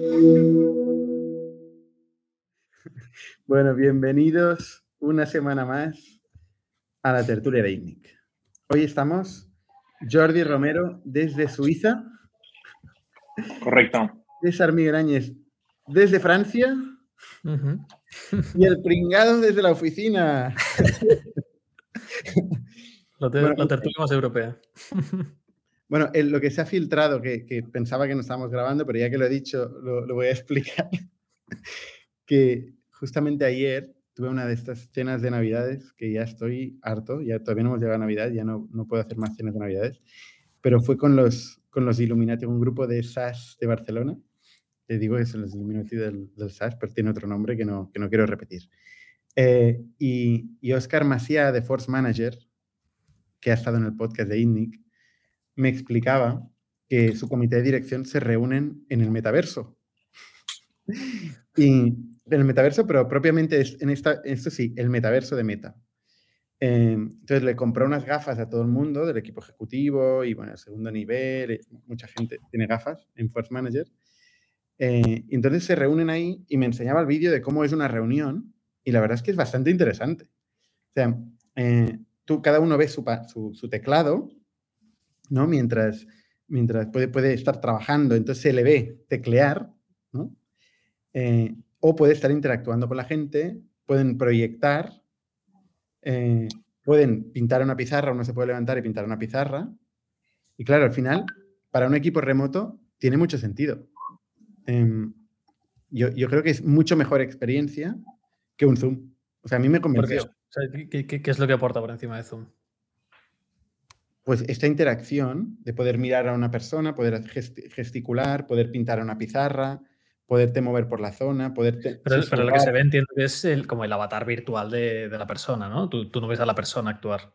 Bueno, bienvenidos una semana más a la tertulia de INNIC. Hoy estamos Jordi Romero desde Suiza. Correcto. César Miguel Áñez desde Francia. Y el pringado desde la oficina. La, tertulia más europea. Bueno, lo que se ha filtrado, que, pensaba que no estábamos grabando, pero ya que lo he dicho, lo, voy a explicar. que justamente ayer tuve una de estas cenas de Navidades que ya estoy harto, ya todavía no hemos llegado a Navidad, ya no, no puedo hacer más cenas de Navidades, pero fue con los, con los Illuminati, un grupo de SAS de Barcelona. Te digo que son los Illuminati del, del SAS, pero tiene otro nombre que no, que no quiero repetir. Eh, y, y Oscar Maciá, de Force Manager, que ha estado en el podcast de INNIC, me explicaba que su comité de dirección se reúnen en el metaverso. Y en el metaverso, pero propiamente es en esta, esto sí, el metaverso de Meta. Eh, entonces le compró unas gafas a todo el mundo del equipo ejecutivo y bueno, el segundo nivel, eh, mucha gente tiene gafas en Force Manager. Eh, entonces se reúnen ahí y me enseñaba el vídeo de cómo es una reunión y la verdad es que es bastante interesante. O sea, tú, cada uno ve su, su, su teclado ¿no? Mientras, mientras puede, puede estar trabajando, entonces se le ve teclear, ¿no? Eh, o puede estar interactuando con la gente, pueden proyectar, eh, pueden pintar una pizarra, uno se puede levantar y pintar una pizarra. Y claro, al final, para un equipo remoto, tiene mucho sentido. Em, yo, yo, creo que es mucho mejor experiencia que un Zoom. O sea, a mí me convenció. ¿qué, qué es lo que aporta por encima de Zoom? Pues esta interacción de poder mirar a una persona, poder gesticular, poder pintar a una pizarra, poderte mover por la zona, poder... Pero, lo que se ve entiendo que es el, como el avatar virtual de, la persona, ¿no? Tú, no ves a la persona actuar.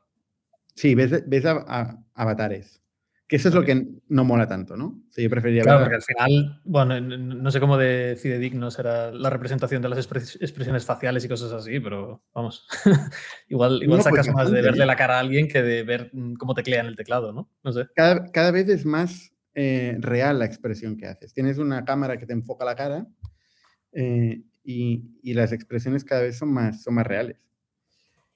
Sí, ves, ves a, avatares. Que eso es lo que no mola tanto, ¿no? yo preferiría claro, porque al final, bueno, no sé cómo de fidedigno será la representación de las expresiones faciales y cosas así, pero vamos, igual, igual sacas más de verle la cara a alguien que de ver mm, cómo teclea en el teclado, ¿no? No sé. Cada, vez es más eh, real la expresión que haces. Tienes una cámara que te enfoca la cara eh, y, y, las expresiones cada vez son más, son más reales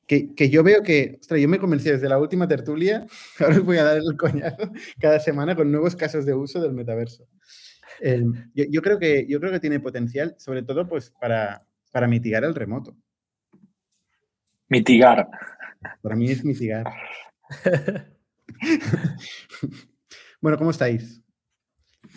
que, yo veo que, ostras, yo me convencí desde la última tertulia, ahora os voy a dar el coñazo cada semana con nuevos casos de uso del metaverso. yo, creo que, yo creo que tiene potencial, sobre todo pues, para, para mitigar el remoto. Mitigar. Para mí es mitigar. bueno, ¿cómo estáis?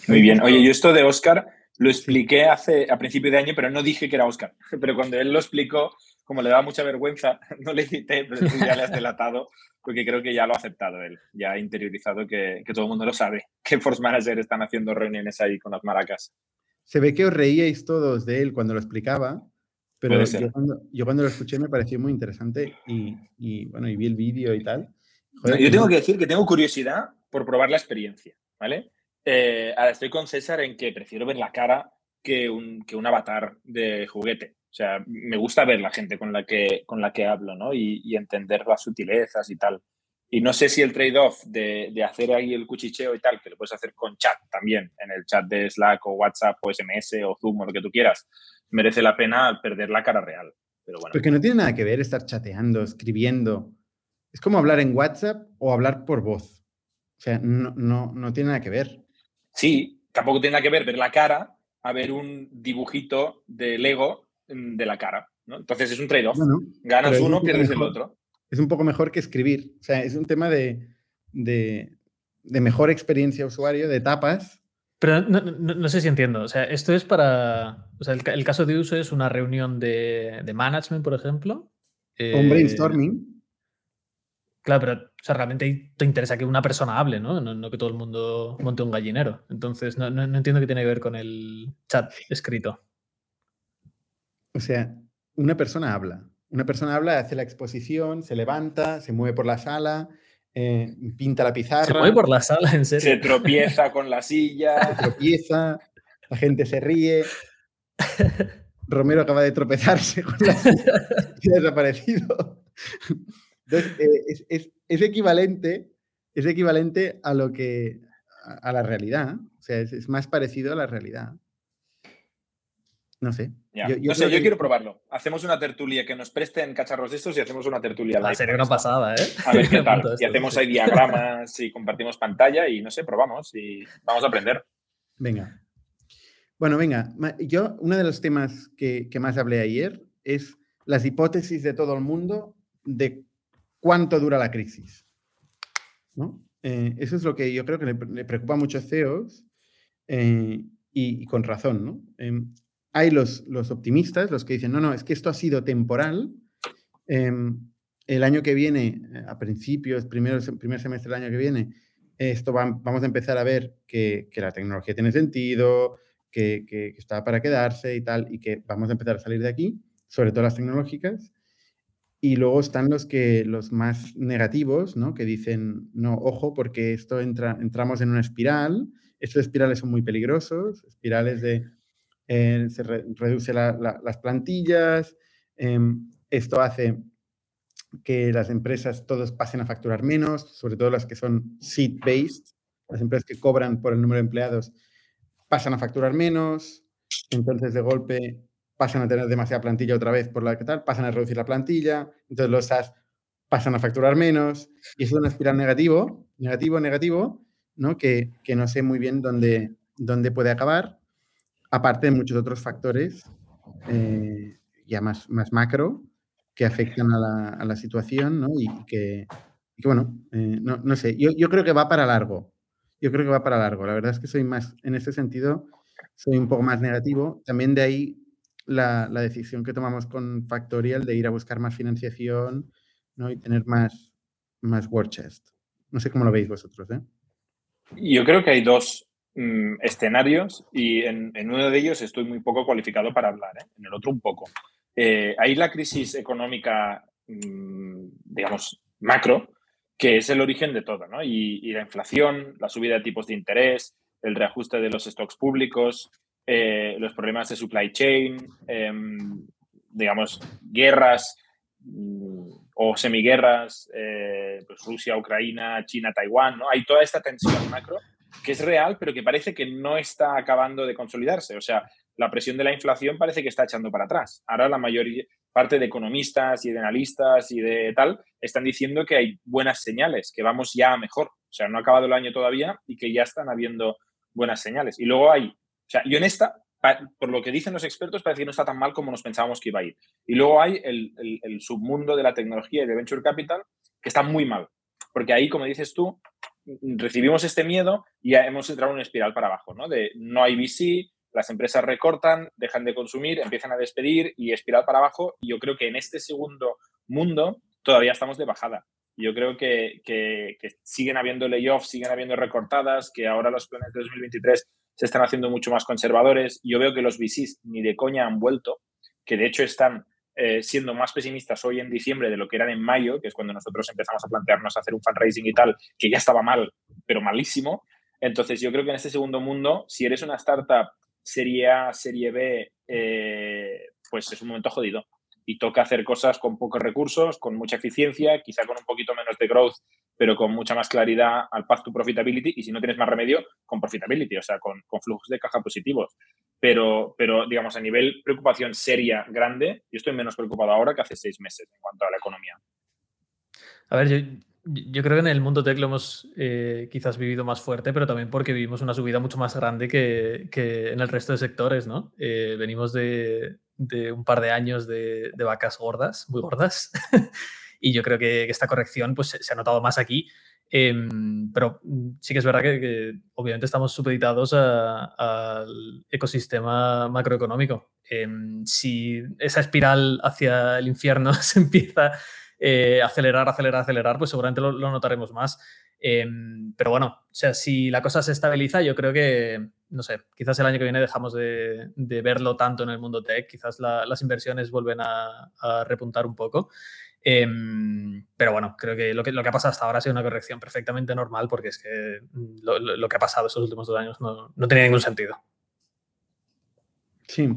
Muy bien. Oye, yo esto de Oscar lo expliqué hace, a principio de año, pero no dije que era Oscar. Pero cuando él lo explicó, como le daba mucha vergüenza, no le cité, pero tú ya le has delatado, porque creo que ya lo ha aceptado él, ya ha interiorizado que, todo el mundo lo sabe, que Force Manager están haciendo reuniones ahí con las maracas. Se ve que os reíais todos de él cuando lo explicaba, pero yo cuando, lo escuché me pareció muy interesante y, bueno, y vi el vídeo y tal. yo tengo que decir que tengo curiosidad por probar la experiencia, ¿vale? Eh, ahora estoy con César en que prefiero ver la cara que un, que un avatar de juguete. O sea, me gusta ver la gente con la que, con la que hablo, ¿no? Y, entender las sutilezas y tal. Y no sé si el trade-off de, de, hacer ahí el cuchicheo y tal, que lo puedes hacer con chat también, en el chat de Slack o WhatsApp o SMS o Zoom o lo que tú quieras, merece la pena perder la cara real. Pero bueno. Porque no tiene nada que ver estar chateando, escribiendo. Es como hablar en WhatsApp o hablar por voz. O sea, no, no, no tiene nada que ver. Sí, tampoco tiene nada que ver ver la cara a ver un dibujito de Lego de la cara. ¿no? Entonces es un trade-off. Ganas uno, pierdes el otro. Es un poco mejor que escribir. O sea, es un tema de, de, mejor experiencia usuario, de etapas. Pero no, sé si entiendo. O sea, esto es para. O sea, el, caso de uso es una reunión de, de management, por ejemplo. un brainstorming. Eh, claro, pero o sea, realmente te interesa que una persona hable, ¿no? ¿no? que todo el mundo monte un gallinero. Entonces, no, entiendo qué tiene que ver con el chat escrito. O sea, una persona habla. Una persona habla, hace la exposición, se levanta, se mueve por la sala, eh, pinta la pizarra. Se mueve por la sala, en serio. Se tropieza con la silla. Se tropieza, la gente se ríe. Romero acaba de tropezarse con la silla y ha desaparecido. Entonces, eh, es, equivalente, es equivalente a lo que a, la realidad. O sea, es, es más parecido a la realidad. no sé. Yo, no sé, yo quiero probarlo. Hacemos una tertulia, que nos presten cacharros de estos y hacemos una tertulia. Ah, sería una pasada, ¿eh? A ver qué tal. y hacemos ahí diagramas y compartimos pantalla y no sé, probamos y vamos a aprender. Venga. Bueno, venga. Yo, uno de los temas que, que más hablé ayer es las hipótesis de todo el mundo de cuánto dura la crisis. ¿no? Eh, eso es lo que yo creo que le, preocupa a muchos CEOs eh, y, con razón. ¿no? Em, hay los, los, optimistas, los que dicen, no, no, es que esto ha sido temporal. Em, el año que viene, eh, a principios, primero, primer semestre del año que viene, esto vamos a empezar a ver que, que la tecnología tiene sentido, que, que, está para quedarse y tal, y que vamos a empezar a salir de aquí, sobre todo las tecnológicas. Y luego están los que los más negativos, ¿no? Que dicen, no, ojo, porque esto entra, entramos en una espiral. Estos espirales son muy peligrosos, espirales de eh, se reduce las plantillas. Em, esto hace que las empresas todos pasen a facturar menos, sobre todo las que son seat-based, las empresas que cobran por el número de empleados pasan a facturar menos, entonces de golpe pasan a tener demasiada plantilla otra vez por la que tal, pasan a reducir la plantilla, entonces los SaaS pasan a facturar menos, y eso es una espiral negativo, negativo, negativo, ¿no? Que, que no sé muy bien dónde, dónde puede acabar, aparte de muchos otros factores eh, ya más, más macro que afectan a la, a la situación, ¿no? Y que, bueno, eh, no, no, sé, yo, yo creo que va para largo, yo creo que va para largo, la verdad es que soy más, en este sentido, soy un poco más negativo, también de ahí la, decisión que tomamos con Factorial de ir a buscar más financiación ¿no? y tener más, más war chest. No sé cómo lo veis vosotros. ¿eh? Yo creo que hay dos mm, escenarios y en, uno de ellos estoy muy poco cualificado para hablar, ¿eh? en el otro un poco. Eh, hay la crisis económica, mm, digamos, macro, que es el origen de todo, ¿no? Y, y, la inflación, la subida de tipos de interés, el reajuste de los stocks públicos, eh, los problemas de supply chain, em, digamos, guerras mm, o semiguerras, eh, pues Rusia, Ucrania, China, Taiwán, ¿no? Hay toda esta tensión macro que es real, pero que parece que no está acabando de consolidarse. O sea, la presión de la inflación parece que está echando para atrás. Ahora la mayor parte de economistas y de analistas y de tal están diciendo que hay buenas señales, que vamos ya mejor. O sea, no ha acabado el año todavía y que ya están habiendo buenas señales. Y luego hay o sea, yo en esta, por lo que dicen los expertos, parece que no está tan mal como nos pensábamos que iba a ir. Y luego hay el, submundo de la tecnología y de venture capital que está muy mal. Porque ahí, como dices tú, recibimos este miedo y ya hemos entrado en una espiral para abajo, ¿no? De no hay VC, las empresas recortan, dejan de consumir, empiezan a despedir y espiral para abajo. Y yo creo que en este segundo mundo todavía estamos de bajada. Yo creo que, que, que siguen habiendo layoffs, siguen habiendo recortadas, que ahora los planes de 2023 se están haciendo mucho más conservadores. Yo veo que los VCs ni de coña han vuelto, que de hecho están eh, siendo más pesimistas hoy en diciembre de lo que eran en mayo, que es cuando nosotros empezamos a plantearnos hacer un fundraising y tal, que ya estaba mal, pero malísimo. Entonces yo creo que en este segundo mundo, si eres una startup serie A, serie B, eh, pues es un momento jodido y toca hacer cosas con pocos recursos, con mucha eficiencia, quizá con un poquito menos de growth, pero con mucha más claridad al path to profitability y si no tienes más remedio, con profitability, o sea, con, con flujos de caja positivos. Pero, pero, digamos, a nivel preocupación seria, grande, yo estoy menos preocupado ahora que hace seis meses en cuanto a la economía. A ver, yo, creo que en el mundo tech lo hemos eh, quizás vivido más fuerte, pero también porque vivimos una subida mucho más grande que, que en el resto de sectores, ¿no? Eh, venimos de, de, un par de años de, vacas gordas, muy gordas, y yo creo que, esta corrección pues, se ha notado más aquí. Em, pero sí que es verdad que, obviamente estamos supeditados al ecosistema macroeconómico. Em, si esa espiral hacia el infierno se empieza eh, acelerar, acelerar, acelerar, pues seguramente lo, notaremos más. Em, pero bueno, o sea, si la cosa se estabiliza, yo creo que, no sé, quizás el año que viene dejamos de, verlo tanto en el mundo tech, quizás las inversiones vuelven a, repuntar un poco. Em, pero bueno, creo que lo, que lo que ha pasado hasta ahora ha sido una corrección perfectamente normal porque es que lo, que ha pasado estos últimos dos años no, no tenía ningún sentido. Sí,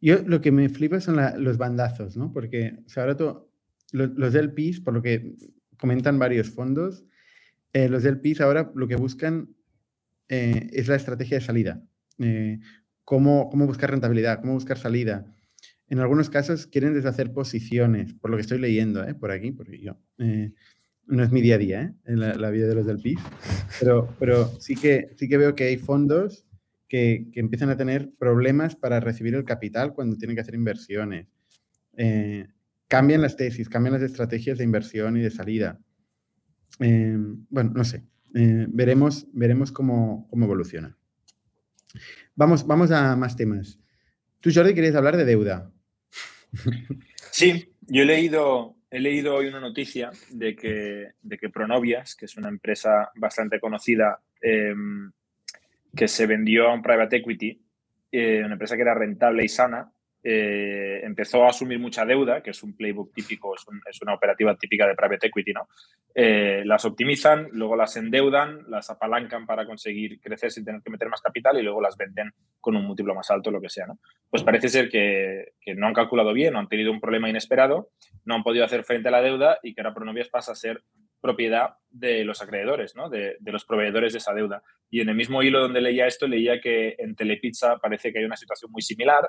yo lo que me flipa son los bandazos, ¿no? Porque ahora los, del PIS, por lo que comentan varios fondos, eh, los del PIS ahora lo que buscan eh, es la estrategia de salida. Eh, cómo, cómo buscar rentabilidad, cómo buscar salida. En algunos casos quieren deshacer posiciones, por lo que estoy leyendo, ¿eh? por aquí, porque yo no es mi día a día, en la, vida de los del PIB, pero, pero sí, que, sí que veo que hay fondos que, que, empiezan a tener problemas para recibir el capital cuando tienen que hacer inversiones. Cambian las tesis, cambian las estrategias de inversión y de salida. Bueno, no sé, eh, veremos, veremos cómo, cómo evoluciona. Vamos, vamos a más temas. Tú, Jordi, querías hablar de deuda. Sí, yo he leído, he leído hoy una noticia de que, de que Pronovias, que es una empresa bastante conocida, em, que se vendió a un private equity, eh, una empresa que era rentable y sana, eh, empezó a asumir mucha deuda, que es un playbook típico, es, una operativa típica de private equity, ¿no? Eh, las optimizan, luego las endeudan, las apalancan para conseguir crecer sin tener que meter más capital y luego las venden con un múltiplo más alto, lo que sea, ¿no? Pues parece ser que, no han calculado bien, o han tenido un problema inesperado, no han podido hacer frente a la deuda y que ahora Pronovias pasa a ser propiedad de los acreedores, ¿no? de, de, los proveedores de esa deuda. Y en el mismo hilo donde leía esto, leía que en Telepizza parece que hay una situación muy similar,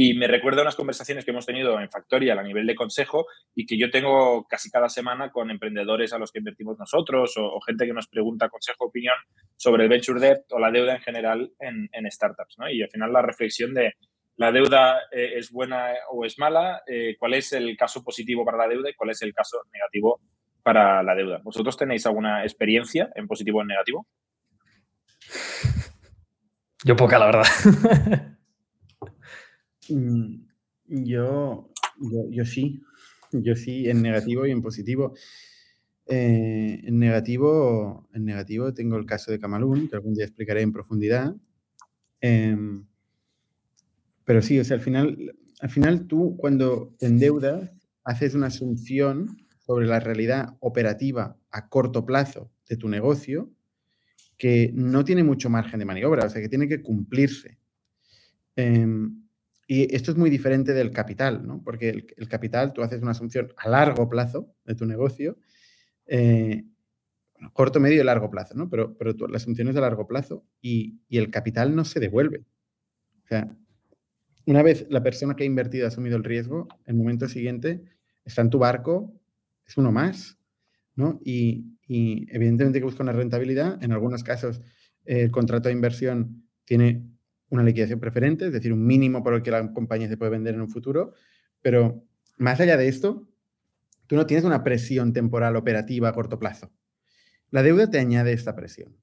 y me recuerda unas conversaciones que hemos tenido en Factorial a nivel de consejo y que yo tengo casi cada semana con emprendedores a los que invertimos nosotros o, gente que nos pregunta consejo, opinión sobre el venture debt o la deuda en general en, startups. ¿no? Y al final la reflexión de la deuda eh, es buena o es mala, eh, cuál es el caso positivo para la deuda y cuál es el caso negativo para la deuda. ¿Vosotros tenéis alguna experiencia en positivo o en negativo? Yo poca, la verdad. Mm, yo, yo, sí, yo sí, en negativo y en positivo. Eh, en, negativo, en negativo tengo el caso de Camalún, que algún día explicaré en profundidad. Em, pero sí, o sea, al final, al final tú cuando te endeudas haces una asunción sobre la realidad operativa a corto plazo de tu negocio que no tiene mucho margen de maniobra, o sea, que tiene que cumplirse. Em, y esto es muy diferente del capital, ¿no? Porque el, capital, tú haces una asunción a largo plazo de tu negocio, eh, corto, medio y largo plazo, ¿no? Pero, pero la asunción es a largo plazo y, el capital no se devuelve. O sea, una vez la persona que ha invertido ha asumido el riesgo, el momento siguiente está en tu barco, es uno más, ¿no? Y, evidentemente que busca una rentabilidad. En algunos casos, el contrato de inversión tiene una liquidación preferente, es decir, un mínimo por el que la compañía se puede vender en un futuro, pero más allá de esto, tú no tienes una presión temporal operativa a corto plazo. La deuda te añade esta presión.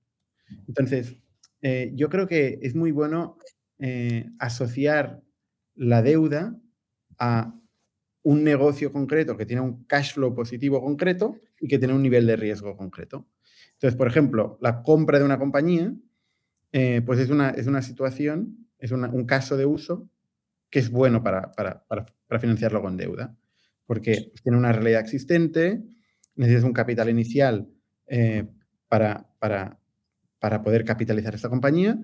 Entonces, eh, yo creo que es muy bueno eh, asociar la deuda a un negocio concreto que tiene un cash flow positivo concreto y que tiene un nivel de riesgo concreto. Entonces, por ejemplo, la compra de una compañía eh, pues es una, es una situación, es un caso de uso que es bueno para, para, para, financiarlo con deuda, porque tiene una realidad existente, necesitas un capital inicial eh, para, para, para poder capitalizar esta compañía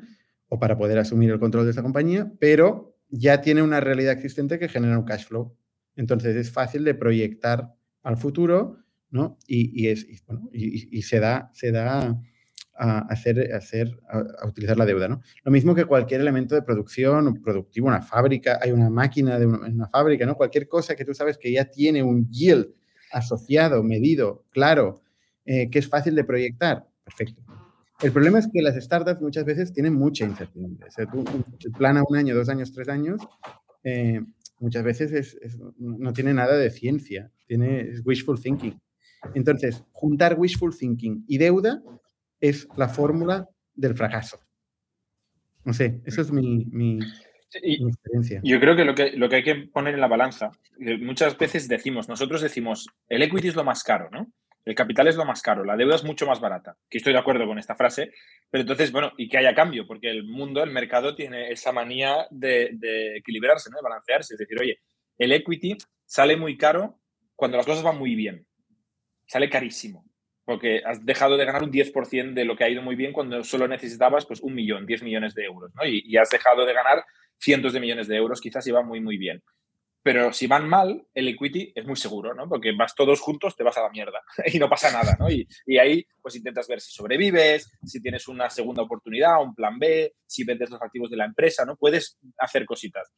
o para poder asumir el control de esta compañía, pero ya tiene una realidad existente que genera un cash flow. Entonces es fácil de proyectar al futuro, ¿no? Y, y es, bueno, y, y, se da, se da a, hacer, hacer, a, utilizar la deuda. ¿no? Lo mismo que cualquier elemento de producción productivo, una fábrica, hay una máquina de una, fábrica, ¿no? cualquier cosa que tú sabes que ya tiene un yield asociado, medido, claro, eh, que es fácil de proyectar. Perfecto. El problema es que las startups muchas veces tienen mucha incertidumbre. O sea, plana un año, dos años, tres años, eh, muchas veces no tiene nada de ciencia, tiene wishful thinking. Entonces, juntar wishful thinking y deuda es la fórmula del fracaso. No sé, eso es mi, experiencia. Yo creo que lo, que lo que hay que poner en la balanza, muchas veces decimos, nosotros decimos, el equity es lo más caro, ¿no? El capital es lo más caro, la deuda es mucho más barata. Que estoy de acuerdo con esta frase, pero entonces, bueno, y que haya cambio, porque el mundo, el mercado tiene esa manía de, de equilibrarse, ¿no? de balancearse. Es decir, oye, el equity sale muy caro cuando las cosas van muy bien. Sale carísimo porque has dejado de ganar un 10% de lo que ha ido muy bien cuando solo necesitabas pues un millón, 10 millones de euros, ¿no? Y, has dejado de ganar cientos de millones de euros, quizás iba muy, muy bien. pero si van mal, el equity es muy seguro, ¿no? Porque vas todos juntos, te vas a la mierda y no pasa nada, ¿no? Y, y, ahí pues intentas ver si sobrevives, si tienes una segunda oportunidad, un plan B, si vendes los activos de la empresa, ¿no? Puedes hacer cositas.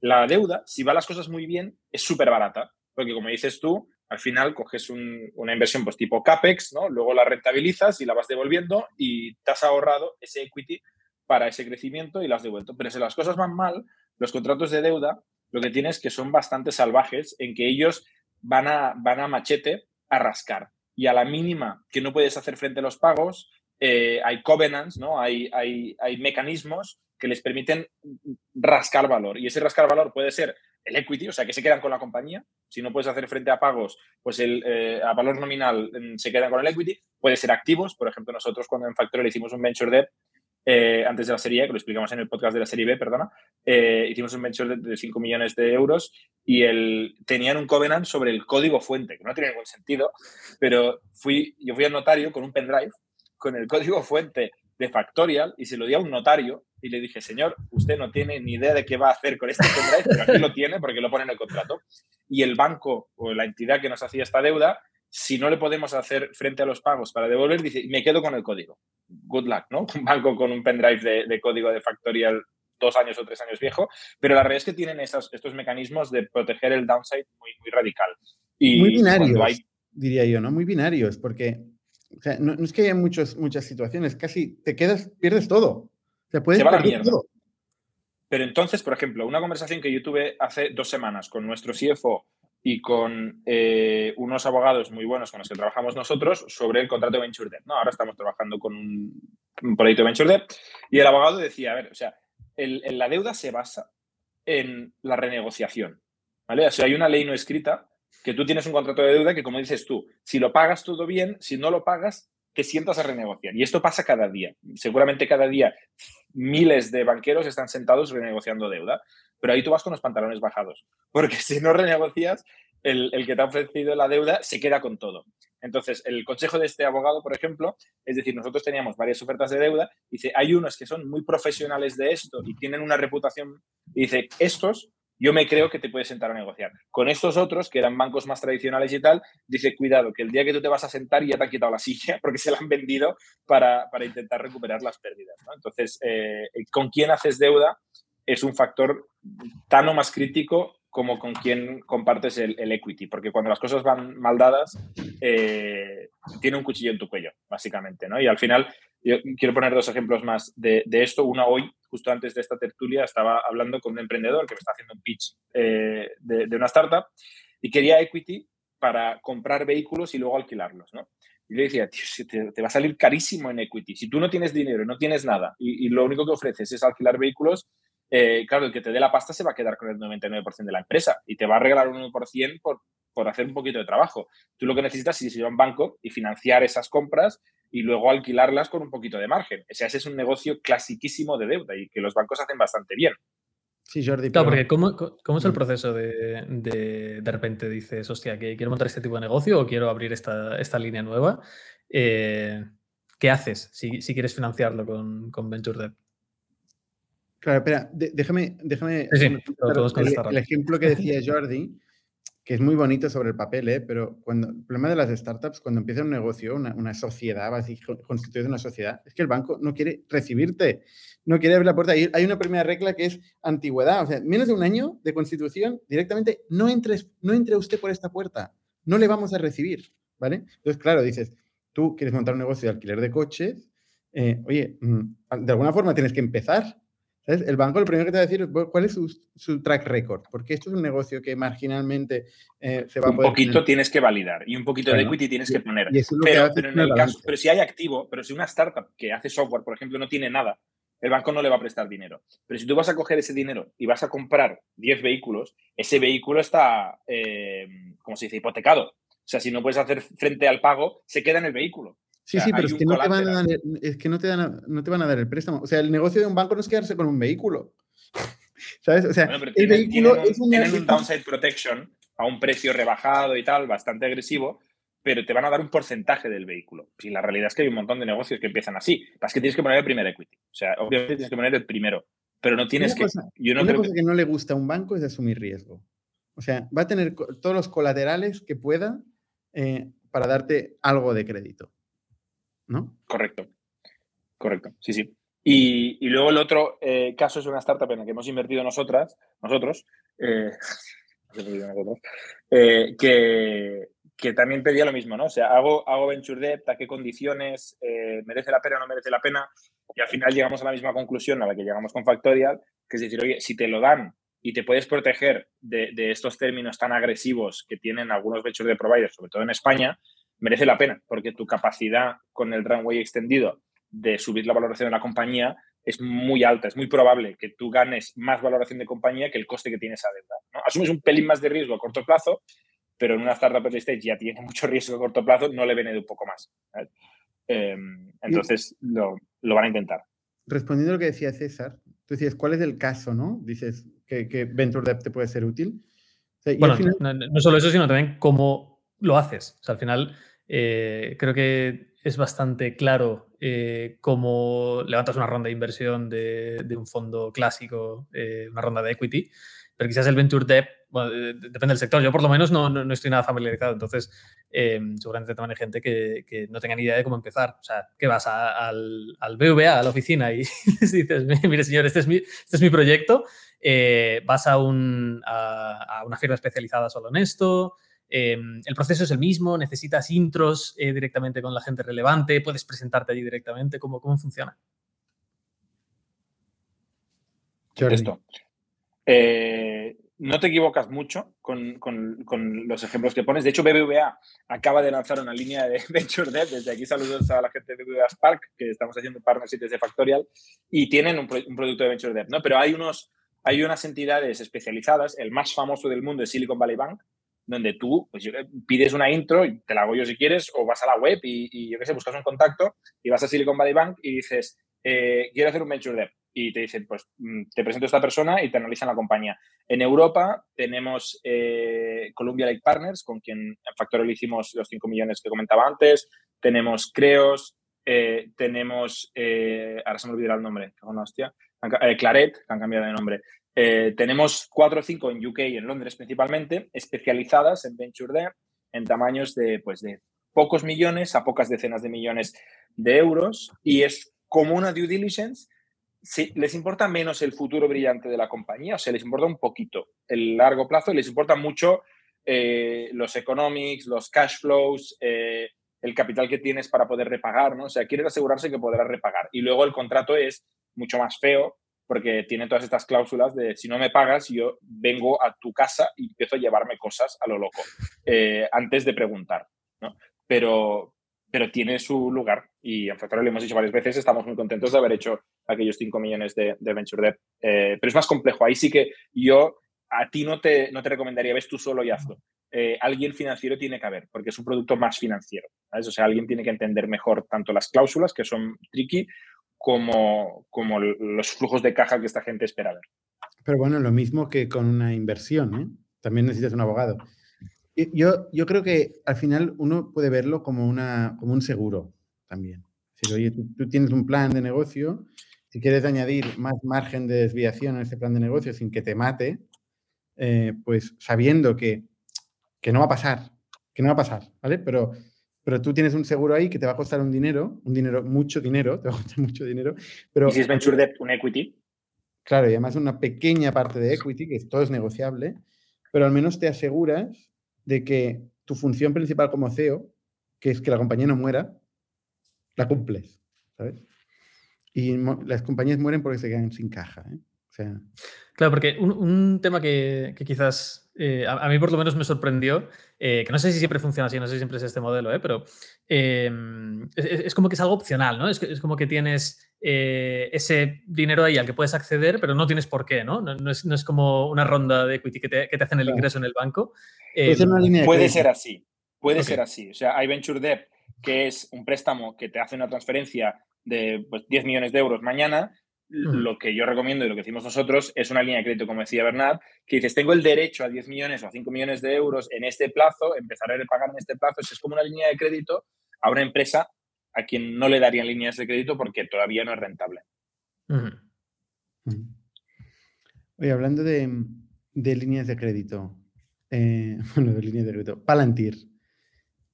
La deuda, si van las cosas muy bien, es súper barata, porque como dices tú, al final coges una inversión pues tipo CAPEX, ¿no? Luego la rentabilizas y la vas devolviendo y te has ahorrado ese equity para ese crecimiento y lo has devuelto. Pero si las cosas van mal, los contratos de deuda lo que tienes que son bastante salvajes en que ellos van a, van a machete a rascar. Y a la mínima que no puedes hacer frente a los pagos, eh, hay covenants, ¿no? Hay, hay, hay mecanismos que les permiten rascar valor. Y ese rascar valor puede ser el equity, o sea, que se quedan con la compañía. Si no puedes hacer frente a pagos, pues eh, a valor nominal mm, se quedan con el equity. Puede ser activos. Por ejemplo, nosotros cuando en Factorial hicimos un venture debt, eh, antes de la serie que lo explicamos en el podcast de la serie B, perdona, eh, hicimos un venture de, 5 millones de euros y el, tenían un covenant sobre el código fuente, que no tiene ningún sentido, pero fui, yo fui al notario con un pendrive con el código fuente de Factorial y se lo di a un notario y le dije, señor, usted no tiene ni idea de qué va a hacer con este pendrive, pero aquí lo tiene porque lo pone en el contrato. Y el banco o la entidad que nos hacía esta deuda si no le podemos hacer frente a los pagos para devolver, dice, me quedo con el código. Good luck, ¿no? Un banco con un pendrive de, código de factorial dos años o tres años viejo, pero la realidad es que tienen estos, estos mecanismos de proteger el downside muy, muy radical. Y muy binarios, diría yo, ¿no? Muy binarios, porque no, es que haya muchos, muchas situaciones, casi te quedas, pierdes todo. O sea, puedes Se va la mierda. Pero entonces, por ejemplo, una conversación que yo tuve hace dos semanas con nuestro CFO y con eh, unos abogados muy buenos con los que trabajamos nosotros sobre el contrato de Venture Debt. ¿no? Ahora estamos trabajando con un, proyecto de Venture Debt y el abogado decía, a ver, o sea, la deuda se basa en la renegociación. ¿vale? O sea, hay una ley no escrita que tú tienes un contrato de deuda que, como dices tú, si lo pagas todo bien, si no lo pagas, te sientas a renegociar. Y esto pasa cada día. Seguramente cada día miles de banqueros están sentados renegociando deuda pero ahí tú vas con los pantalones bajados, porque si no renegocias, el, que te ha ofrecido la deuda se queda con todo. Entonces, el consejo de este abogado, por ejemplo, es decir, nosotros teníamos varias ofertas de deuda, dice, hay unos que son muy profesionales de esto y tienen una reputación, y dice, estos yo me creo que te puedes sentar a negociar. Con estos otros, que eran bancos más tradicionales y tal, dice, cuidado, que el día que tú te vas a sentar ya te han quitado la silla porque se la han vendido para, intentar recuperar las pérdidas. Entonces, eh, ¿con quién haces deuda? es un factor tan o más crítico como con quien compartes el, equity, porque cuando las cosas van mal dadas, eh, tiene un cuchillo en tu cuello, básicamente, ¿no? Y al final, yo quiero poner dos ejemplos más de, esto. Uno hoy, justo antes de esta tertulia, estaba hablando con un emprendedor que me está haciendo un pitch eh, de, una startup y quería equity para comprar vehículos y luego alquilarlos, ¿no? Y le decía, tío, te, va a salir carísimo en equity. Si tú no tienes dinero, no tienes nada y, y lo único que ofreces es alquilar vehículos, eh, claro, el que te dé la pasta se va a quedar con el 99% de la empresa y te va a regalar un 1% por, por hacer un poquito de trabajo. Tú lo que necesitas es ir a un banco y financiar esas compras y luego alquilarlas con un poquito de margen. O sea, ese es un negocio clasiquísimo de deuda y que los bancos hacen bastante bien. Sí, Jordi. Claro, porque ¿cómo, ¿cómo, es el proceso de, de, de repente dices, hostia, que quiero montar este tipo de negocio o quiero abrir esta, esta línea nueva? Eh, ¿Qué haces si, si, quieres financiarlo con, con Venture Debt? Claro, espera, déjame, déjame el, ejemplo que decía Jordi, que es muy bonito sobre el papel, ¿eh? pero cuando, el problema de las startups, cuando empieza un negocio, una, sociedad, una sociedad, es que el banco no quiere recibirte, no quiere abrir la puerta. Hay una primera regla que es antigüedad, o sea, menos de un año de constitución, directamente no entres, no entre usted por esta puerta, no le vamos a recibir, ¿vale? Entonces, claro, dices, tú quieres montar un negocio de alquiler de coches, eh, oye, mm, de alguna forma tienes que empezar, el banco lo primero que te va a decir es cuál es su, track record, porque esto es un negocio que marginalmente eh, se va a poder... Un poquito tienes que validar y un poquito de equity tienes que poner. pero, en el caso, pero si hay activo, pero si una startup que hace software, por ejemplo, no tiene nada, el banco no le va a prestar dinero. Pero si tú vas a coger ese dinero y vas a comprar 10 vehículos, ese vehículo está, eh, como se dice, hipotecado. O sea, si no puedes hacer frente al pago, se queda en el vehículo. Sí, sí, pero es que, no te, van a dar, es que no te, no te van a dar el préstamo. O sea, el negocio de un banco no es quedarse con un vehículo. ¿Sabes? O sea, el vehículo tienen, es un, tienen un downside protection a un precio rebajado y tal, bastante agresivo, pero te van a dar un porcentaje del vehículo. Y la realidad es que hay un montón de negocios que empiezan así. Es que tienes que poner el primer equity. O sea, obviamente tienes que poner el primero, pero no tienes que. yo no una cosa que no le gusta a un banco es asumir riesgo. O sea, va a tener todos los colaterales que pueda eh, para darte algo de crédito. ¿No? Correcto. Correcto. Sí, sí. Y, luego el otro eh, caso es una startup en la que hemos invertido nosotras, nosotros, eh, eh, que, que, también pedía lo mismo, ¿no? O sea, hago, hago venture debt, a qué condiciones, merece la pena o no merece la pena, y al final llegamos a la misma conclusión a la que llegamos con Factorial, que es decir, oye, si te lo dan y te puedes proteger de, de estos términos tan agresivos que tienen algunos venture debt providers, sobre todo en España, merece la pena, porque tu capacidad con el runway extendido de subir la valoración de la compañía es muy alta. Es muy probable que tú ganes más valoración de compañía que el coste que tienes a deuda. ¿no? Asumes un pelín más de riesgo a corto plazo, pero en una startup early stage ya tiene mucho riesgo a corto plazo, no le viene de un poco más. Em, entonces lo, van a intentar. Respondiendo a lo que decía César, tú decías, ¿cuál es el caso, no? Dices que, que Venture Debt te puede ser útil. bueno, no, solo eso, sino también cómo lo haces. Al final, eh, creo que es bastante claro eh, cómo levantas una ronda de inversión de, un fondo clásico, eh, una ronda de equity, pero quizás el venture debt, depende del sector. Yo por lo menos no, estoy nada familiarizado, entonces seguramente también hay gente que, no tenga ni idea de cómo empezar. O sea, que vas al, al BVA, a la oficina y dices, mire señor, este es mi, este es mi proyecto, vas a, un, a, a una firma especializada solo en esto, Em, el proceso es el mismo, necesitas intros eh, directamente con la gente relevante, puedes presentarte allí directamente, ¿cómo, cómo funciona? Esto. Eh, no te equivocas mucho con, los ejemplos que pones. De hecho, BBVA acaba de lanzar una línea de Venture Debt. Desde aquí saludos a la gente de BBVA Spark, que estamos haciendo partnerships de Factorial, y tienen un, producto de Venture Debt, ¿no? Pero hay, unos, hay unas entidades especializadas. El más famoso del mundo es Silicon Valley Bank, donde tú pues, pides una intro y te la hago yo si quieres, o vas a la web y, yo qué sé, buscas un contacto y vas a Silicon Valley Bank y dices, eh, quiero hacer un venture debt. Y te dicen, pues mm, te presento a esta persona y te analizan la compañía. En Europa tenemos eh, Columbia Lake Partners, con quien en Factorial hicimos los 5 millones que comentaba antes. Tenemos Creos, eh, tenemos, ahora se me olvidará el nombre, hostia, Claret, que han cambiado de nombre. Eh, tenemos cuatro o cinco en UK y en Londres principalmente, especializadas en Venture Debt, en tamaños de, pues, de pocos millones a pocas decenas de millones de euros. Y es como una due diligence. Les importa menos el futuro brillante de la compañía, o sea, les importa un poquito el largo plazo, les importa mucho eh, los economics, los cash flows, eh, el capital que tienes para poder repagar, ¿no? O sea, quieren asegurarse que podrás repagar. Y luego el contrato es mucho más feo porque tiene todas estas cláusulas de si no me pagas, yo vengo a tu casa y empiezo a llevarme cosas a lo loco, eh, antes de preguntar, ¿no? Pero, pero tiene su lugar y en Factorial lo hemos dicho varias veces, estamos muy contentos de haber hecho aquellos 5 millones de, Venture Debt, eh, pero es más complejo, ahí sí que yo a ti no te, no te recomendaría, ves tú solo y hazlo. Eh, alguien financiero tiene que haber, porque es un producto más financiero. O sea, alguien tiene que entender mejor tanto las cláusulas, que son tricky, como, como los flujos de caja que esta gente espera ver. Pero bueno, lo mismo que con una inversión, ¿eh? También necesitas un abogado. Yo, yo creo que al final uno puede verlo como, una, como un seguro también. Si, tú, tienes un plan de negocio, si quieres añadir más margen de desviación a ese plan de negocio sin que te mate, eh, pues sabiendo que, que no va a pasar, que no va a pasar, ¿vale? Pero pero tú tienes un seguro ahí que te va a costar un dinero, un dinero, mucho dinero, te va a costar mucho dinero. Pero, ¿Y si es venture debt, un equity? Claro, y además una pequeña parte de equity, que todo es negociable, pero al menos te aseguras de que tu función principal como CEO, que es que la compañía no muera, la cumples, ¿sabes? Y las compañías mueren porque se quedan sin caja. ¿eh? O sea, Claro, porque un, tema que, quizás eh, a, mí por lo menos me sorprendió, eh, que no sé si siempre funciona así, no sé si siempre es este modelo, eh, pero em, es, como que es algo opcional, ¿no? Es, como que tienes ese dinero ahí al que puedes acceder, pero no tienes por qué, ¿no? No, es, como una ronda de equity que te, hacen el ingreso en el banco. Em, puede ser así, puede ser así. O sea, hay Venture Debt, que es un préstamo que te hace una transferencia de pues, 10 millones de euros mañana lo que yo recomiendo y lo que decimos nosotros es una línea de crédito, como decía Bernard, que dices, tengo el derecho a 10 millones o a 5 millones de euros en este plazo, empezaré a pagar en este plazo. es como una línea de crédito a una empresa a quien no le darían líneas de crédito porque todavía no es rentable. Oye, hablando de, líneas de crédito, Eh, bueno, de línea de grito. Palantir.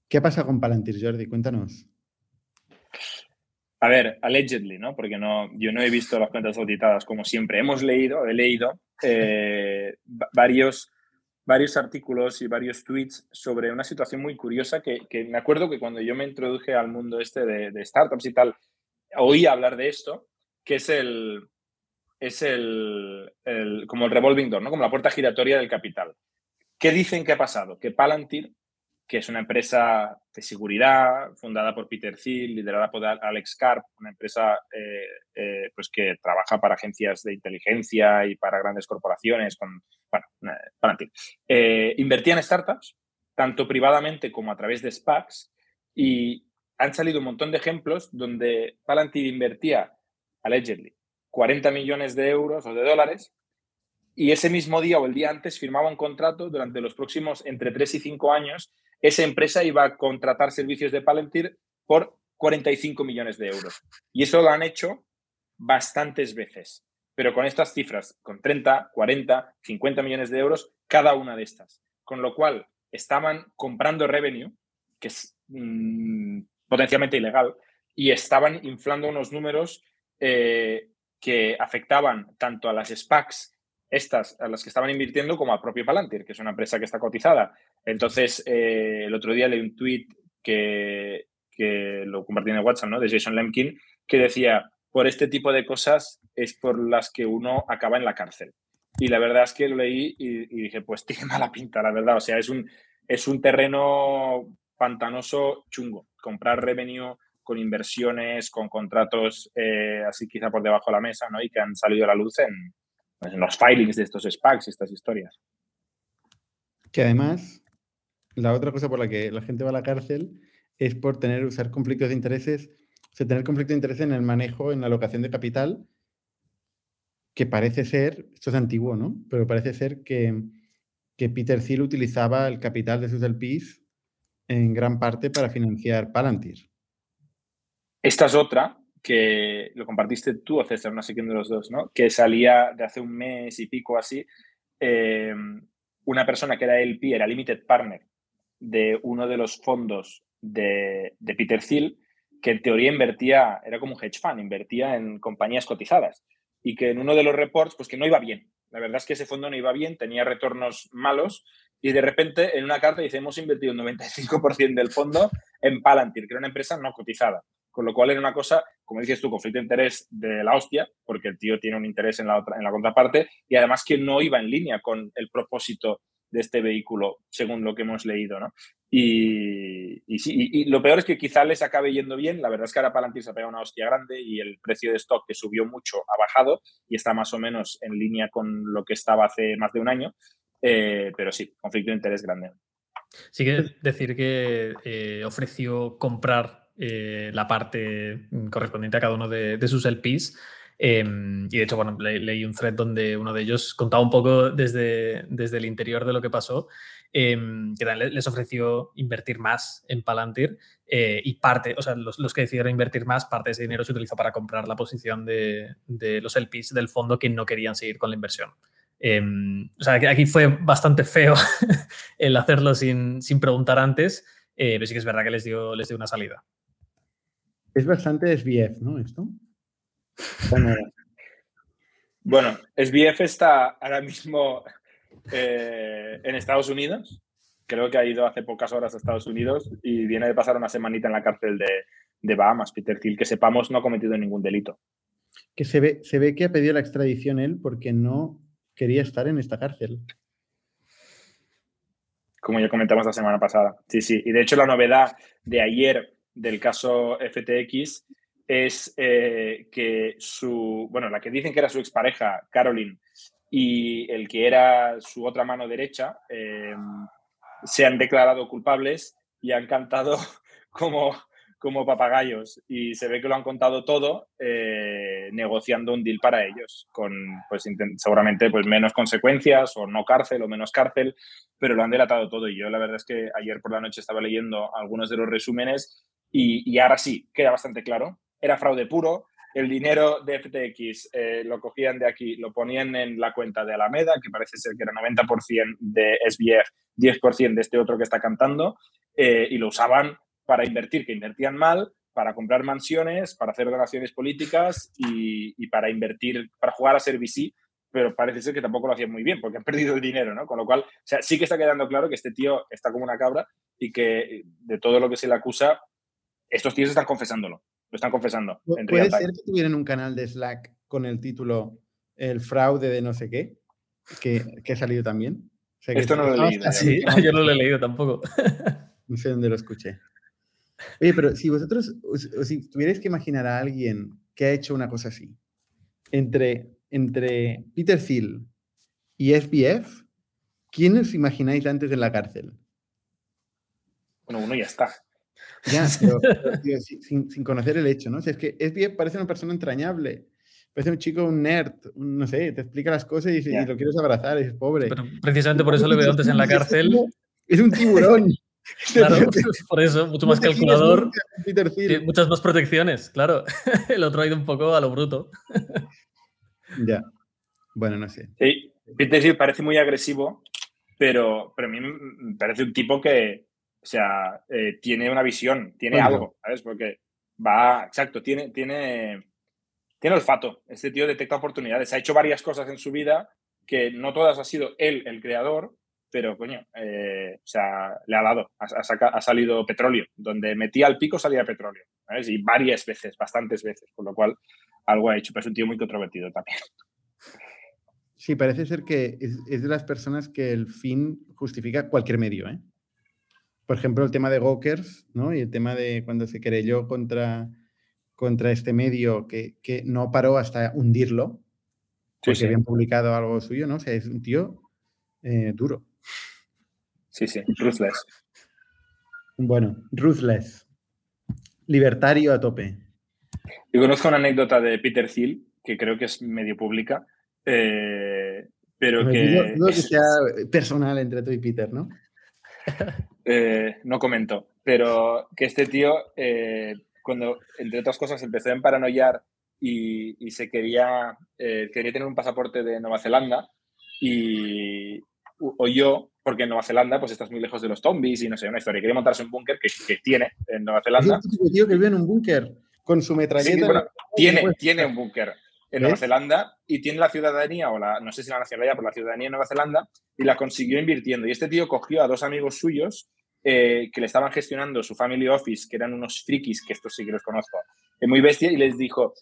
¿Qué pasa con Palantir, Jordi? Cuéntanos. A ver, allegedly, ¿no? Porque no, yo no he visto las cuentas auditadas como siempre. Hemos leído, he leído eh, varios, varios artículos y varios tweets sobre una situación muy curiosa que, me acuerdo que cuando yo me introduje al mundo este de, startups y tal, oí hablar de esto, que es el, es el, como el revolving door, ¿no? Como la puerta giratoria del capital. ¿Qué dicen que ha pasado? Que Palantir que es una empresa de seguridad fundada por Peter Thiel, liderada por Alex Karp, una empresa eh, eh, pues que trabaja para agencias de inteligencia y para grandes corporaciones. Con, bueno, eh, invertía en startups, tanto privadamente como a través de SPACs, y han salido un montón de ejemplos donde Palantir invertía, allegedly, 40 millones de euros o de dólares y ese mismo día o el día antes firmaba un contrato durante los próximos entre 3 y 5 años esa empresa iba a contratar servicios de Palantir por 45 millones de euros. Y eso lo han hecho bastantes veces, pero con estas cifras, con 30, 40, 50 millones de euros cada una de estas. Con lo cual, estaban comprando revenue, que es mm, potencialmente ilegal, y estaban inflando unos números eh, que afectaban tanto a las SPACs estas a las que estaban invirtiendo como al propio Palantir, que es una empresa que está cotizada. Entonces, eh, el otro día leí un tweet que, lo compartí en el WhatsApp, ¿no? De Jason Lemkin, que decía, por este tipo de cosas es por las que uno acaba en la cárcel. Y la verdad es que lo leí y, dije, pues tiene mala pinta, la verdad. O sea, es un, es un terreno pantanoso chungo. Comprar revenue con inversiones, con contratos eh, así quizá por debajo de la mesa, ¿no? Y que han salido a la luz en, en los filings de estos SPACs y estas historias. Que además, la otra cosa por la que la gente va a la cárcel es por tener, usar conflictos de intereses, o sea, tener conflicto de interés en el manejo, en la alocación de capital, que parece ser, esto es antiguo, ¿no? Pero parece ser que, que Peter Thiel utilizaba el capital de sus LPs en gran parte para financiar Palantir. Esta es otra, que lo compartiste tú o César, no sé quién de los dos, ¿no? Que salía de hace un mes y pico así, eh, una persona que era LP, era Limited Partner de uno de los fondos de, de Peter Thiel, que en teoría invertía, era como un hedge fund, invertía en compañías cotizadas y que en uno de los reports, pues que no iba bien. La verdad es que ese fondo no iba bien, tenía retornos malos y de repente en una carta dice, hemos invertido un 95% del fondo en Palantir, que era una empresa no cotizada. Con lo cual era una cosa, como dices tú, conflicto de interés de la hostia, porque el tío tiene un interés en la, otra, en la contraparte y además que no iba en línea con el propósito de este vehículo, según lo que hemos leído, ¿no? Y, y, lo peor es que quizá les acabe yendo bien. La verdad es que ahora Palantir se ha pegado una hostia grande y el precio de stock que subió mucho ha bajado y está más o menos en línea con lo que estaba hace más de un año. Eh, pero sí, conflicto de interés grande. Sí que decir que eh, ofreció comprar eh, la parte correspondiente a cada uno de, sus LPs. Em, y de hecho, bueno, leí un thread donde uno de ellos contaba un poco desde, desde el interior de lo que pasó, em, que les ofreció invertir más en Palantir eh, y parte, o sea, los, que decidieron invertir más, parte de ese dinero se utilizó para comprar la posición de, de los LPs del fondo que no querían seguir con la inversión. Em, o sea, aquí fue bastante feo el hacerlo sin, sin preguntar antes, eh, pero sí que es verdad que les dio, les dio una salida. Es bastante SBF, ¿no? Esto. Bueno, SBF está ahora mismo eh, en Estados Unidos. Creo que ha ido hace pocas horas a Estados Unidos y viene de pasar una semanita en la cárcel de, Bahamas. Peter Thiel, que sepamos, no ha cometido ningún delito. Que se ve, se ve que ha pedido la extradición él porque no quería estar en esta cárcel. Como ya comentamos la semana pasada. Sí, sí. Y de hecho la novedad de ayer del caso FTX es eh, que su, bueno, la que dicen que era su expareja, Caroline, y el que era su otra mano derecha, eh, se han declarado culpables y han cantado como, como papagayos. Y se ve que lo han contado todo eh, negociando un deal para ellos, con pues, seguramente pues, menos consecuencias o no cárcel o menos cárcel, pero lo han delatado todo. Y yo la verdad es que ayer por la noche estaba leyendo algunos de los resúmenes y, ahora sí, queda bastante claro. Era fraude puro, el dinero de FTX eh, lo cogían de aquí, lo ponían en la cuenta de Alameda, que parece ser que era 90% de SBF, 10% de este otro que está cantando, eh, y lo usaban para invertir, que invertían mal, para comprar mansiones, para hacer donaciones políticas y, para invertir, para jugar a ser VC, pero parece ser que tampoco lo hacían muy bien porque han perdido el dinero, ¿no? Con lo cual, o sea, sí que está quedando claro que este tío está como una cabra y que de todo lo que se le acusa, estos tíos están confesándolo. Lo están confesando. ¿Puede ser que tuvieran un canal de Slack con el título El fraude de no sé qué? Que, ha salido también. Esto no lo he leído. Sí, yo no lo he leído tampoco. No sé dónde lo escuché. Oye, pero si vosotros, si tuvierais que imaginar a alguien que ha hecho una cosa así, entre, entre Peter Thiel y SBF, ¿quién os imagináis antes en la cárcel? Bueno, uno ya está. Ya, pero, sin, conocer el hecho, ¿no? es que es bien, parece una persona entrañable. Parece un chico, un nerd, no sé, te explica las cosas y, lo quieres abrazar, y es pobre. Pero precisamente por eso le veo antes en la cárcel. Es un tiburón. claro, por eso, mucho más calculador. muchas más protecciones, claro. El otro ha ido un poco a lo bruto. ya. Bueno, no sé. Sí, Peter parece muy agresivo, pero, pero a mí me parece un tipo que, o sea, eh, tiene una visión, tiene algo, ¿sabes? Porque va, exacto, tiene, tiene, tiene olfato. Este tío detecta oportunidades. Ha hecho varias cosas en su vida que no todas ha sido él el creador, pero coño, eh, o sea, le ha dado, ha, salido petróleo. Donde metía el pico salía petróleo, ¿sabes? Y varias veces, bastantes veces, con lo cual algo ha hecho, pero es un tío muy controvertido también. Sí, parece ser que es, es de las personas que el fin justifica cualquier medio, ¿eh? Por ejemplo, el tema de Gokers, ¿no? Y el tema de cuando se querelló contra, contra este medio que, que no paró hasta hundirlo, porque habían publicado algo suyo, ¿no? O sea, es un tío eh, duro. Sí, sí, ruthless. Bueno, ruthless. Libertario a tope. Yo conozco una anécdota de Peter Thiel, que creo que es medio pública, eh, pero que... No que sea personal entre tú y Peter, ¿no? Eh, no comento, pero que este tío, eh, cuando entre otras cosas empezó a emparanoiar y, se quería, eh, quería tener un pasaporte de Nueva Zelanda y oyó, porque en Nueva Zelanda pues estás muy lejos de los zombies y no sé, una historia, quería montarse un búnker que, que, tiene en Nueva Zelanda. Es tío que vive en un búnker con su metralleta. tiene, tiene un búnker en Nueva Zelanda y tiene la ciudadanía, o la, no sé si la nacionalidad, pero la ciudadanía en Nueva Zelanda, y la consiguió invirtiendo. Y este tío cogió a dos amigos suyos eh, que le estaban gestionando su family office, que eran unos frikis, que estos sí que los conozco, es muy bestia, y les dijo,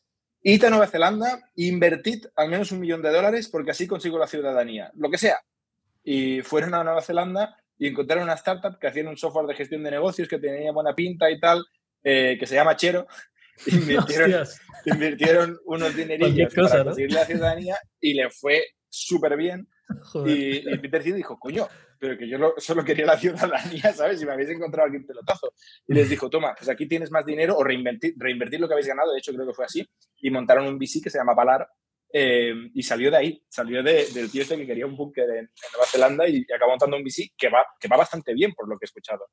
id a Nueva Zelanda, invertid al menos un millón de dólares porque así consigo la ciudadanía, lo que sea. Y fueron a Nueva Zelanda y encontraron una startup que hacía un software de gestión de negocios que tenía buena pinta y tal, eh, que se llama Chero, invirtieron, invirtieron unos dinerillos para conseguir la ciudadanía y le fue súper bien. Y, Peter Thiel dijo, coño, pero que yo solo quería la ciudadanía, ¿sabes? Y me habéis encontrado aquí un pelotazo. Y les dijo, toma, pues aquí tienes más dinero o reinvertir, reinvertir lo que habéis ganado. De hecho, creo que fue así. Y montaron un VC que se llama Palar. Eh, y salió de ahí, salió del tío este que quería un búnker en, Nueva Zelanda y, acabó montando un VC que va, que va bastante bien, por lo que he escuchado.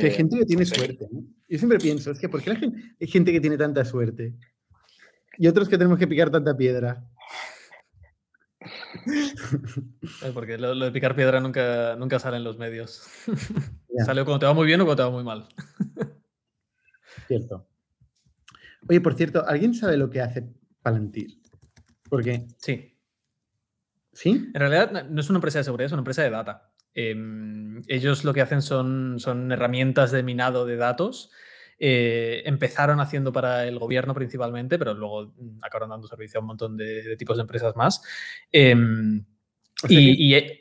Que hay gente que tiene suerte. Yo siempre pienso, es que ¿por qué la gente, hay gente que tiene tanta suerte? Y otros que tenemos que picar tanta piedra. Porque lo, de picar piedra nunca, nunca sale en los medios. Sale cuando te va muy bien o cuando te va muy mal. Cierto. Oye, por cierto, ¿alguien sabe lo que hace Palantir? Porque. Sí. ¿Sí? En realidad no es una empresa de seguridad, es una empresa de data. Em, ellos lo que hacen son, son herramientas de minado de datos. Eh, empezaron haciendo para el gobierno principalmente, pero luego mm, acabaron dando servicio a un montón de, tipos de empresas más. Em, y, eh,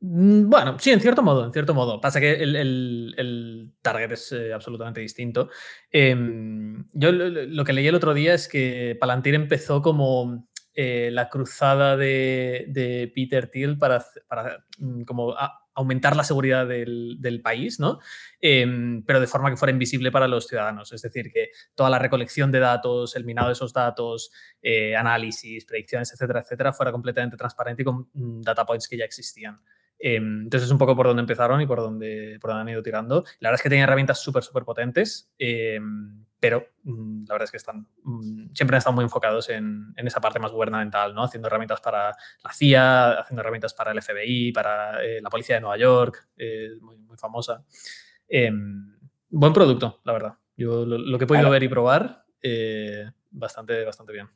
mm, bueno, sí, en cierto modo, en cierto modo. Pasa que el, target es eh, absolutamente distinto. Em, yo lo, que leí el otro día es que Palantir empezó como eh, la cruzada de, Peter Thiel para, mm, como aumentar la seguridad del, país, ¿no? Em, pero de forma que fuera invisible para los ciudadanos. Es decir, que toda la recolección de datos, el minado de esos datos, eh, análisis, predicciones, etcétera, etcétera, fuera completamente transparente y con mm, data points que ya existían. Em, entonces es un poco por donde empezaron y por donde, por donde han ido tirando. La verdad es que tienen herramientas súper, súper potentes. Pero mm, la verdad es que están, mm, siempre han estado muy enfocados en, esa parte más gubernamental, ¿no? haciendo herramientas para la CIA, haciendo herramientas para el FBI, para eh, la policía de Nueva York, muy, muy, famosa. Em, buen producto, la verdad. Yo lo, que he podido ver y probar, bastante, bastante bien.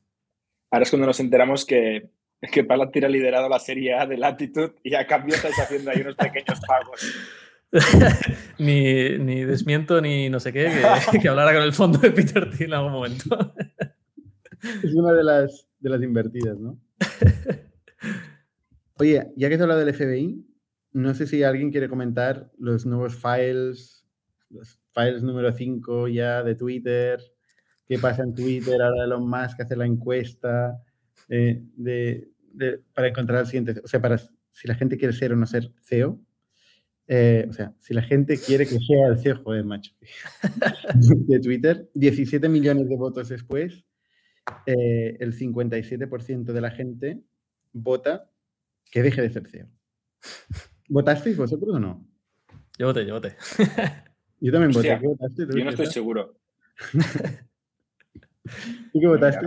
Ahora es cuando nos enteramos que que Palantir ha liderado la Serie A de Latitude y a cambio estáis haciendo ahí unos pequeños pagos. ni, ni, desmiento ni no sé qué, que, hablara con el fondo de Peter Thiel en algún momento. es una de las, de las invertidas, ¿no? Oye, ya que has hablado del FBI, no sé si alguien quiere comentar los nuevos files, los files número 5 ya de Twitter, qué pasa en Twitter, ahora Elon Musk hace la encuesta, eh, de, para encontrar el siguiente, o sea, para si la gente quiere ser o no ser CEO, eh, o sea, si la gente quiere que sea el CEO, joder, macho, de Twitter, 17 millones de votos después, eh, el 57% de la gente vota que deje de ser CEO. ¿Votasteis vosotros o no? Yo voté, yo voté. Yo también voté. Yo no estoy seguro. ¿Tú qué votaste?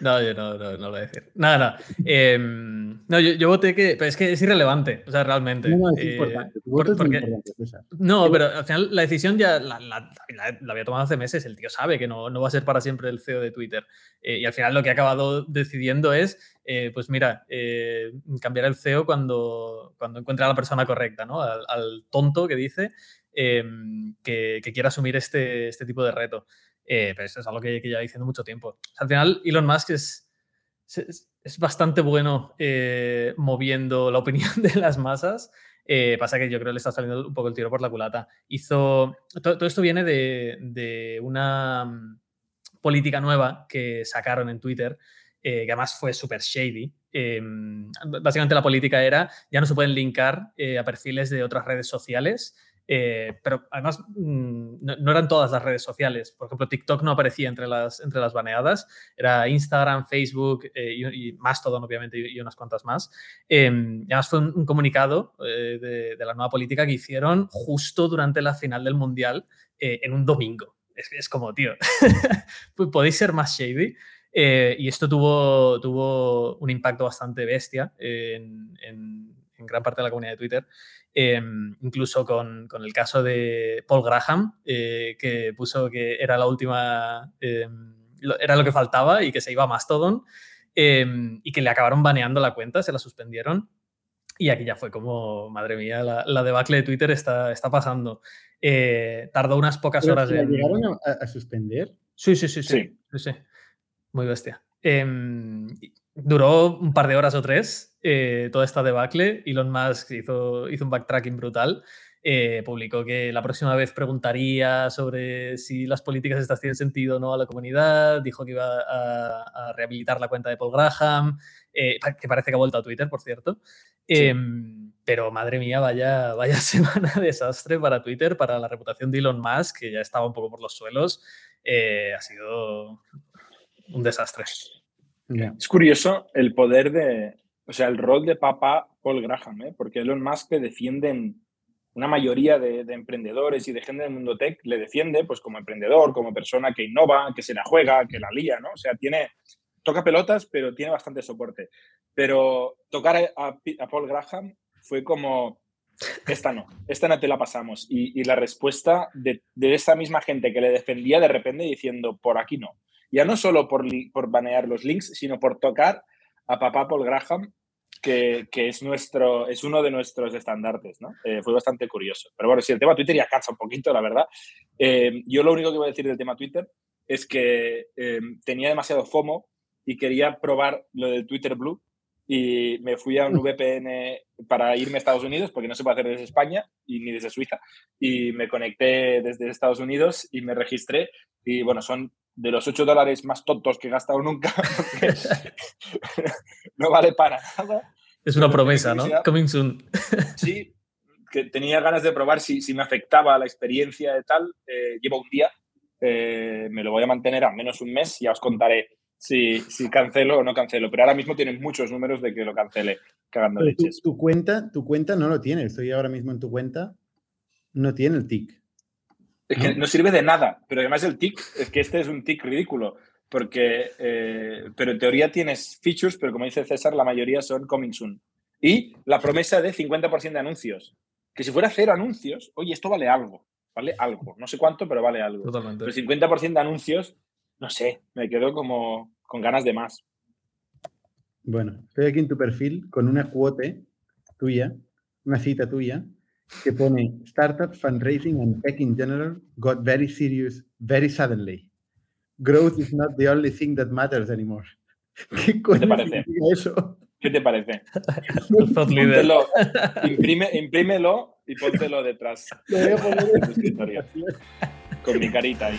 No, yo no, no, no lo voy a decir. Nada, nada. Em, no, yo, yo, voté que. Pero es que es irrelevante, o sea, realmente. No, es eh, importante. no, pero al final la decisión ya la, la, la, había tomado hace meses. El tío sabe que no, no, va a ser para siempre el CEO de Twitter. Eh, y al final lo que ha acabado decidiendo es, eh, pues mira, cambiar el CEO cuando, cuando encuentre a la persona correcta, ¿no? Al, al tonto que dice em, que, que, quiera asumir este, este tipo de reto. Eh, pero eso es algo que, que, lleva diciendo mucho tiempo. al final, Elon Musk es, es, bastante bueno eh, moviendo la opinión de las masas. Eh, pasa que yo creo que le está saliendo un poco el tiro por la culata. Hizo. Todo, esto viene de, de, una mm, política nueva que sacaron en Twitter, que además fue súper shady. Em, básicamente la política era: ya no se pueden linkar a perfiles de otras redes sociales eh, pero además mm, no, eran todas las redes sociales. Por ejemplo, TikTok no aparecía entre las, entre las baneadas. Era Instagram, Facebook eh, y, más todo obviamente, y, unas cuantas más. Em, además fue un, comunicado eh, de, la nueva política que hicieron justo durante la final del Mundial en un domingo. Es, es como, tío, podéis ser más shady. y esto tuvo, tuvo un impacto bastante bestia en, en, en gran parte de la comunidad de Twitter. Em, incluso con, con, el caso de Paul Graham, eh, que puso que era la última, em, era lo que faltaba y que se iba a Mastodon, em, y que le acabaron baneando la cuenta, se la suspendieron. Y aquí ya fue como, madre mía, la, la debacle de Twitter está, está pasando. Eh, tardó unas pocas horas. en... llegaron a, suspender? Sí, sí, sí, sí. sí. Muy bestia. Duró un par de horas o tres eh, toda esta debacle. Elon Musk hizo, hizo un backtracking brutal. Eh, publicó que la próxima vez preguntaría sobre si las políticas estas tienen sentido o no a la comunidad, dijo que iba a, rehabilitar la cuenta de Paul Graham, eh, que parece que ha vuelto a Twitter, por cierto. Em, pero madre mía, vaya, vaya semana desastre para Twitter, para la reputación de Elon Musk, que ya estaba un poco por los suelos. ha sido un desastre. Es curioso el poder de, o sea, el rol de papá Paul Graham, ¿eh? porque Elon Musk le defienden una mayoría de, emprendedores y de gente del mundo tech le defiende pues como emprendedor, como persona que innova, que se la juega, que la lía, ¿no? O sea, tiene, toca pelotas, pero tiene bastante soporte. Pero tocar a, Paul Graham fue como, esta no, esta no te la pasamos. Y, la respuesta de, de, esa misma gente que le defendía de repente diciendo, por aquí no. Ya no solo por, por banear los links, sino por tocar a papá Paul Graham, que, que, es, nuestro, es uno de nuestros estandartes, ¿no? Eh, fue bastante curioso. Pero bueno, si el tema Twitter ya cansa un poquito, la verdad. Eh, yo lo único que voy a decir del tema Twitter es que eh, tenía demasiado FOMO y quería probar lo del Twitter Blue y me fui a un VPN para irme a Estados Unidos, porque no se puede hacer desde España y ni desde Suiza. Y me conecté desde Estados Unidos y me registré. Y bueno, son de los 8 dólares más tontos que he gastado nunca, no vale para nada. Es una promesa, ¿no? Coming soon. sí, que tenía ganas de probar si, si me afectaba la experiencia de tal. Eh, llevo un día, eh, me lo voy a mantener al menos un mes, ya os contaré si, si cancelo o no cancelo. Pero ahora mismo tienen muchos números de que lo cancele cagando leches. Tu, tu, cuenta, tu cuenta no lo tiene. Estoy ahora mismo en tu cuenta. No tiene el TIC. Es que no sirve de nada, pero además el tick, es que este es un tick ridículo, porque, eh, pero en teoría tienes features, pero como dice César, la mayoría son coming soon. Y la promesa de 50% de anuncios, que si fuera cero anuncios, oye, esto vale algo, vale algo, no sé cuánto, pero vale algo. Totalmente. Pero 50% de anuncios, no sé, me quedo como con ganas de más. Bueno, estoy aquí en tu perfil con una cuote tuya, una cita tuya, que pone Startup fundraising and tech in general got very serious very suddenly. Growth is not the only thing that matters anymore. ¿Qué, te parece? Eso? ¿Qué te parece? Póntelo, imprime, imprímelo y póntelo detrás. Lo voy a poner en tu escritorio. Con mi carita ahí.